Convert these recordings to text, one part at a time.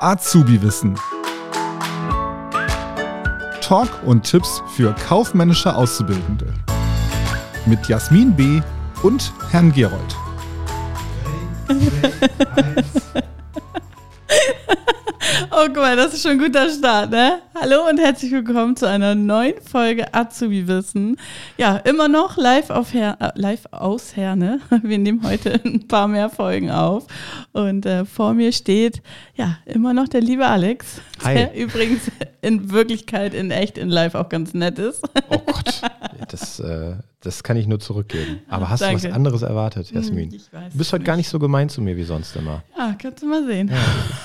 Azubi-Wissen. Talk und Tipps für kaufmännische Auszubildende. Mit Jasmin B. und Herrn Gerold. Oh, guck mal, das ist schon ein guter Start, ne? Hallo und herzlich willkommen zu einer neuen Folge Azubi Wissen. Ja, immer noch live, auf Her äh, live aus Herne. Wir nehmen heute ein paar mehr Folgen auf. Und äh, vor mir steht, ja, immer noch der liebe Alex. Hi. Der übrigens in Wirklichkeit, in echt, in live auch ganz nett ist. Oh Gott, äh, das kann ich nur zurückgeben. Aber hast Danke. du was anderes erwartet, Jasmin? Hm, ich weiß Du bist heute gar nicht so gemein zu mir wie sonst immer. Ja, kannst du mal sehen. Ja,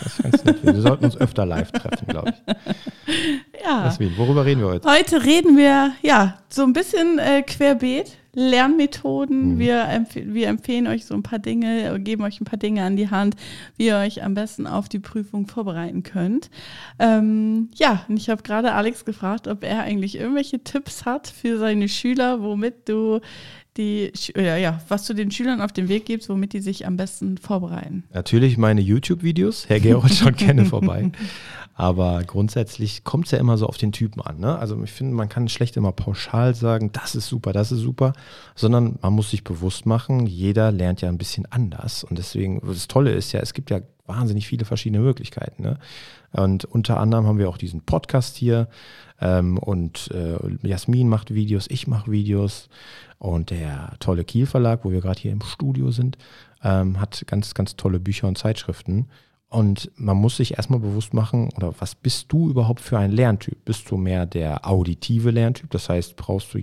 das ist ganz nett. Wir sollten uns öfter live treffen, glaube ich. Ja. Jasmin, worüber reden wir heute? Heute reden wir ja so ein bisschen äh, querbeet, Lernmethoden. Mhm. Wir, empf wir empfehlen euch so ein paar Dinge, geben euch ein paar Dinge an die Hand, wie ihr euch am besten auf die Prüfung vorbereiten könnt. Ähm, ja, und ich habe gerade Alex gefragt, ob er eigentlich irgendwelche Tipps hat für seine Schüler, womit du die, Sch- ja, ja, was du den Schülern auf den Weg gibst, womit die sich am besten vorbereiten. Natürlich meine YouTube-Videos. Herr Gerold schaut gerne vorbei. Aber grundsätzlich kommt es ja immer so auf den Typen an. Ne? Also ich finde, man kann schlecht immer pauschal sagen, das ist super, das ist super, sondern man muss sich bewusst machen, jeder lernt ja ein bisschen anders. Und deswegen, das Tolle ist ja, es gibt ja wahnsinnig viele verschiedene Möglichkeiten. Ne? Und unter anderem haben wir auch diesen Podcast hier. Ähm, und äh, Jasmin macht Videos, ich mache Videos. Und der tolle Kiel Verlag, wo wir gerade hier im Studio sind, ähm, hat ganz, ganz tolle Bücher und Zeitschriften. Und man muss sich erstmal bewusst machen, oder was bist du überhaupt für ein Lerntyp? Bist du mehr der auditive Lerntyp? Das heißt, brauchst du,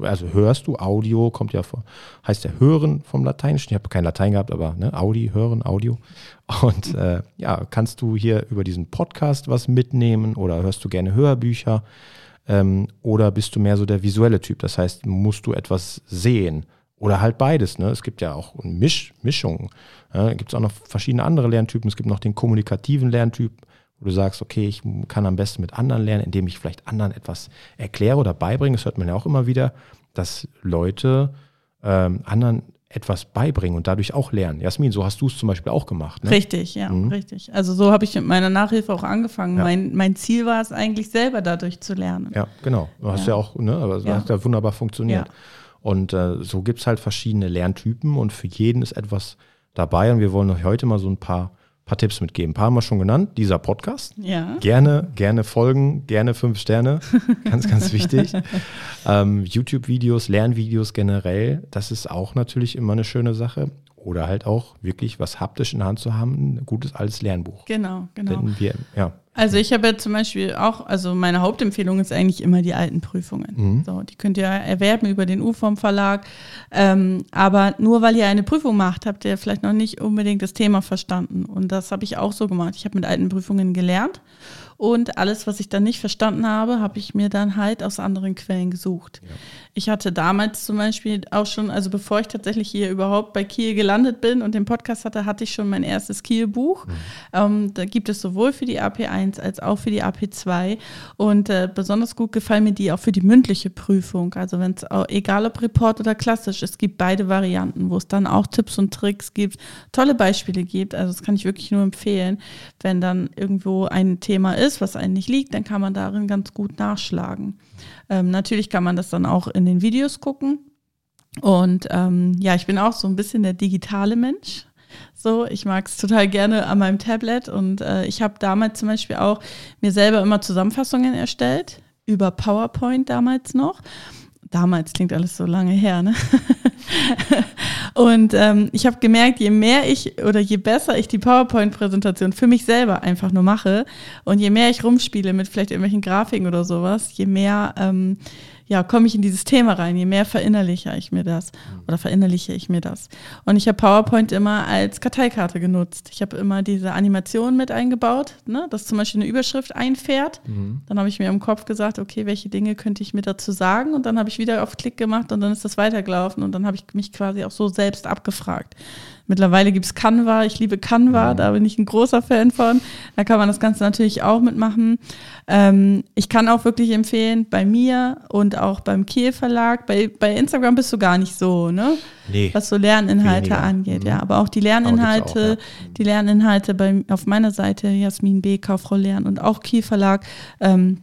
also hörst du, Audio kommt ja vor, heißt ja Hören vom Lateinischen. Ich habe kein Latein gehabt, aber ne, Audi, Hören, Audio. Und äh, ja, kannst du hier über diesen Podcast was mitnehmen oder hörst du gerne Hörbücher? Ähm, oder bist du mehr so der visuelle Typ? Das heißt, musst du etwas sehen? Oder halt beides. Ne? Es gibt ja auch Misch, Mischungen. Ja, gibt es auch noch verschiedene andere Lerntypen. Es gibt noch den kommunikativen Lerntyp, wo du sagst, okay, ich kann am besten mit anderen lernen, indem ich vielleicht anderen etwas erkläre oder beibringe. Das hört man ja auch immer wieder, dass Leute ähm, anderen etwas beibringen und dadurch auch lernen. Jasmin, so hast du es zum Beispiel auch gemacht. Ne? Richtig, ja, Mhm. richtig. Also so habe ich mit meiner Nachhilfe auch angefangen. Ja. Mein, mein Ziel war es eigentlich selber dadurch zu lernen. Ja, genau. Du hast ja, Ja. auch, ne, aber es Ja. hat ja wunderbar funktioniert. Und äh, so gibt es halt verschiedene Lerntypen und für jeden ist etwas dabei. Und wir wollen euch heute mal so ein paar, paar Tipps mitgeben. Ein paar haben wir schon genannt, dieser Podcast. Ja. Gerne, gerne folgen, gerne fünf Sterne. Ganz, ganz wichtig. ähm, YouTube-Videos, Lernvideos generell, das ist auch natürlich immer eine schöne Sache. Oder halt auch wirklich was haptisch in der Hand zu haben, ein gutes altes Lernbuch. Genau, genau. Denn wir, ja, Also ich habe ja zum Beispiel auch, also meine Hauptempfehlung ist eigentlich immer die alten Prüfungen. Mhm. So, die könnt ihr erwerben über den UFOM Verlag. Ähm, aber nur weil ihr eine Prüfung macht, habt ihr vielleicht noch nicht unbedingt das Thema verstanden. Und das habe ich auch so gemacht. Ich habe mit alten Prüfungen gelernt. Und alles, was ich dann nicht verstanden habe, habe ich mir dann halt aus anderen Quellen gesucht. Ich hatte damals zum Beispiel auch schon, also bevor ich tatsächlich hier überhaupt bei Kiel gelandet bin und den Podcast hatte, hatte ich schon mein erstes Kiel-Buch. Ähm, da gibt es sowohl für die AP1 als auch für die AP2. Und äh, besonders gut gefallen mir die auch für die mündliche Prüfung. Also wenn es egal ob Report oder klassisch, es gibt beide Varianten, wo es dann auch Tipps und Tricks gibt, tolle Beispiele gibt. Also das kann ich wirklich nur empfehlen, wenn dann irgendwo ein Thema ist, was einem nicht liegt, dann kann man darin ganz gut nachschlagen. Ähm, natürlich kann man das dann auch in den Videos gucken. Und ähm, ja, ich bin auch so ein bisschen der digitale Mensch. So, ich mag es total gerne an meinem Tablet und äh, ich habe damals zum Beispiel auch mir selber immer Zusammenfassungen erstellt, über PowerPoint damals noch. Damals klingt alles so lange her, ne? und ähm, ich habe gemerkt, je mehr ich oder je besser ich die PowerPoint-Präsentation für mich selber einfach nur mache und je mehr ich rumspiele mit vielleicht irgendwelchen Grafiken oder sowas, je mehr ähm, ja, komme ich in dieses Thema rein, je mehr verinnerliche ich mir das oder verinnerliche ich mir das. Und ich habe PowerPoint immer als Karteikarte genutzt. Ich habe immer diese Animation mit eingebaut, ne, dass zum Beispiel eine Überschrift einfährt. Dann habe ich mir im Kopf gesagt, okay, welche Dinge könnte ich mir dazu sagen? Und dann habe ich wieder auf Klick gemacht und dann ist das weitergelaufen und dann habe ich mich quasi auch so selbst abgefragt. Mittlerweile gibt es Canva. Ich liebe Canva, da bin ich ein großer Fan von. Da kann man das Ganze natürlich auch mitmachen. Ähm, ich kann auch wirklich empfehlen, bei mir und auch beim Kiel Verlag, bei, bei Instagram bist du gar nicht so, ne? Nee. Was so Lerninhalte Weniger. angeht, Mhm. ja. Aber auch die Lerninhalte, auch, die Lerninhalte bei, auf meiner Seite, Jasmin B., Kauffrau Lernen und auch Kiel Verlag, ähm,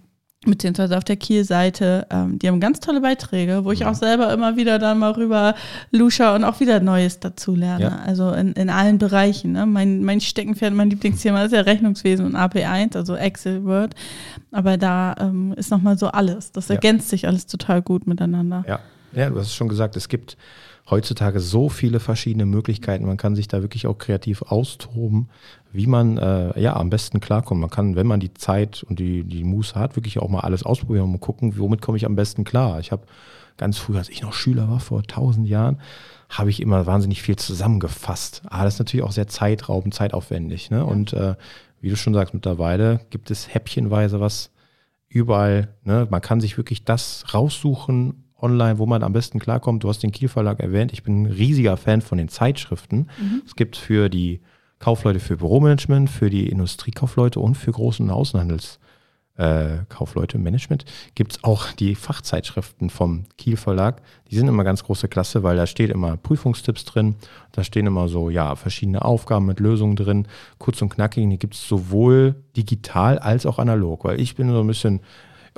beziehungsweise auf der Kiel-Seite, ähm, die haben ganz tolle Beiträge, wo ich Mhm. auch selber immer wieder dann mal rüber lusche und auch wieder Neues dazu lerne. Ja. Also in, in allen Bereichen. Ne? Mein, mein Steckenpferd, mein Lieblingsthema ist ja Rechnungswesen und AP1, also Excel, Word. Aber da ähm, ist nochmal so alles. Das Ja. ergänzt sich alles total gut miteinander. Ja. ja, du hast es schon gesagt, es gibt heutzutage so viele verschiedene Möglichkeiten. Man kann sich da wirklich auch kreativ austoben, wie man äh, ja am besten klarkommt. Man kann, wenn man die Zeit und die, die Muße hat, wirklich auch mal alles ausprobieren und mal gucken, womit komme ich am besten klar. Ich habe ganz früh, als ich noch Schüler war, vor tausend Jahren, habe ich immer wahnsinnig viel zusammengefasst. Aber das ist natürlich auch sehr zeitraubend, zeitaufwendig. Ne? Und äh, wie du schon sagst, mittlerweile gibt es häppchenweise was überall. Ne? Man kann sich wirklich das raussuchen online, wo man am besten klarkommt. Du hast den Kiel Verlag erwähnt. Ich bin ein riesiger Fan von den Zeitschriften. Es gibt für die Kaufleute für Büromanagement, für die Industriekaufleute und für Großen und Außenhandels äh, Kaufleute Management gibt es auch die Fachzeitschriften vom Kiel Verlag. Die sind immer ganz große Klasse, weil da steht immer Prüfungstipps drin. Da stehen immer so, ja, verschiedene Aufgaben mit Lösungen drin. Kurz und knackig, die gibt es sowohl digital als auch analog, weil ich bin so ein bisschen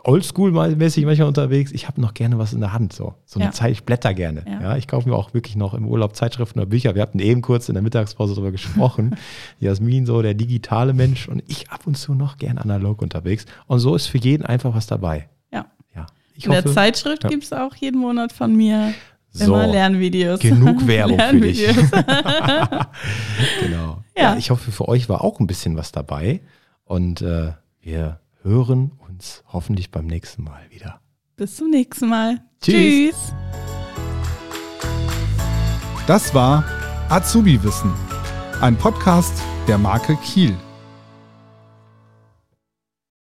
oldschool-mäßig manchmal unterwegs. Ich habe noch gerne was in der Hand, so. So eine Ja. Zeit, ich blätter gerne. Ja. Ja. ich kaufe mir auch wirklich noch im Urlaub Zeitschriften oder Bücher. Wir hatten eben kurz in der Mittagspause darüber gesprochen. Jasmin, so der digitale Mensch und ich ab und zu noch gern analog unterwegs. Und so ist für jeden einfach was dabei. Ja. Ja. Ich In der hoffe, Zeitschrift ja. gibt es auch jeden Monat von mir so, immer Lernvideos. genug Werbung für dich. Lernvideos. genau. Ja. Ja. ich hoffe, für euch war auch ein bisschen was dabei. Und äh, wir hören uns hoffentlich beim nächsten Mal wieder. Bis zum nächsten Mal. Tschüss. Tschüss. Das war Azubi Wissen, ein Podcast der Marke Kiel.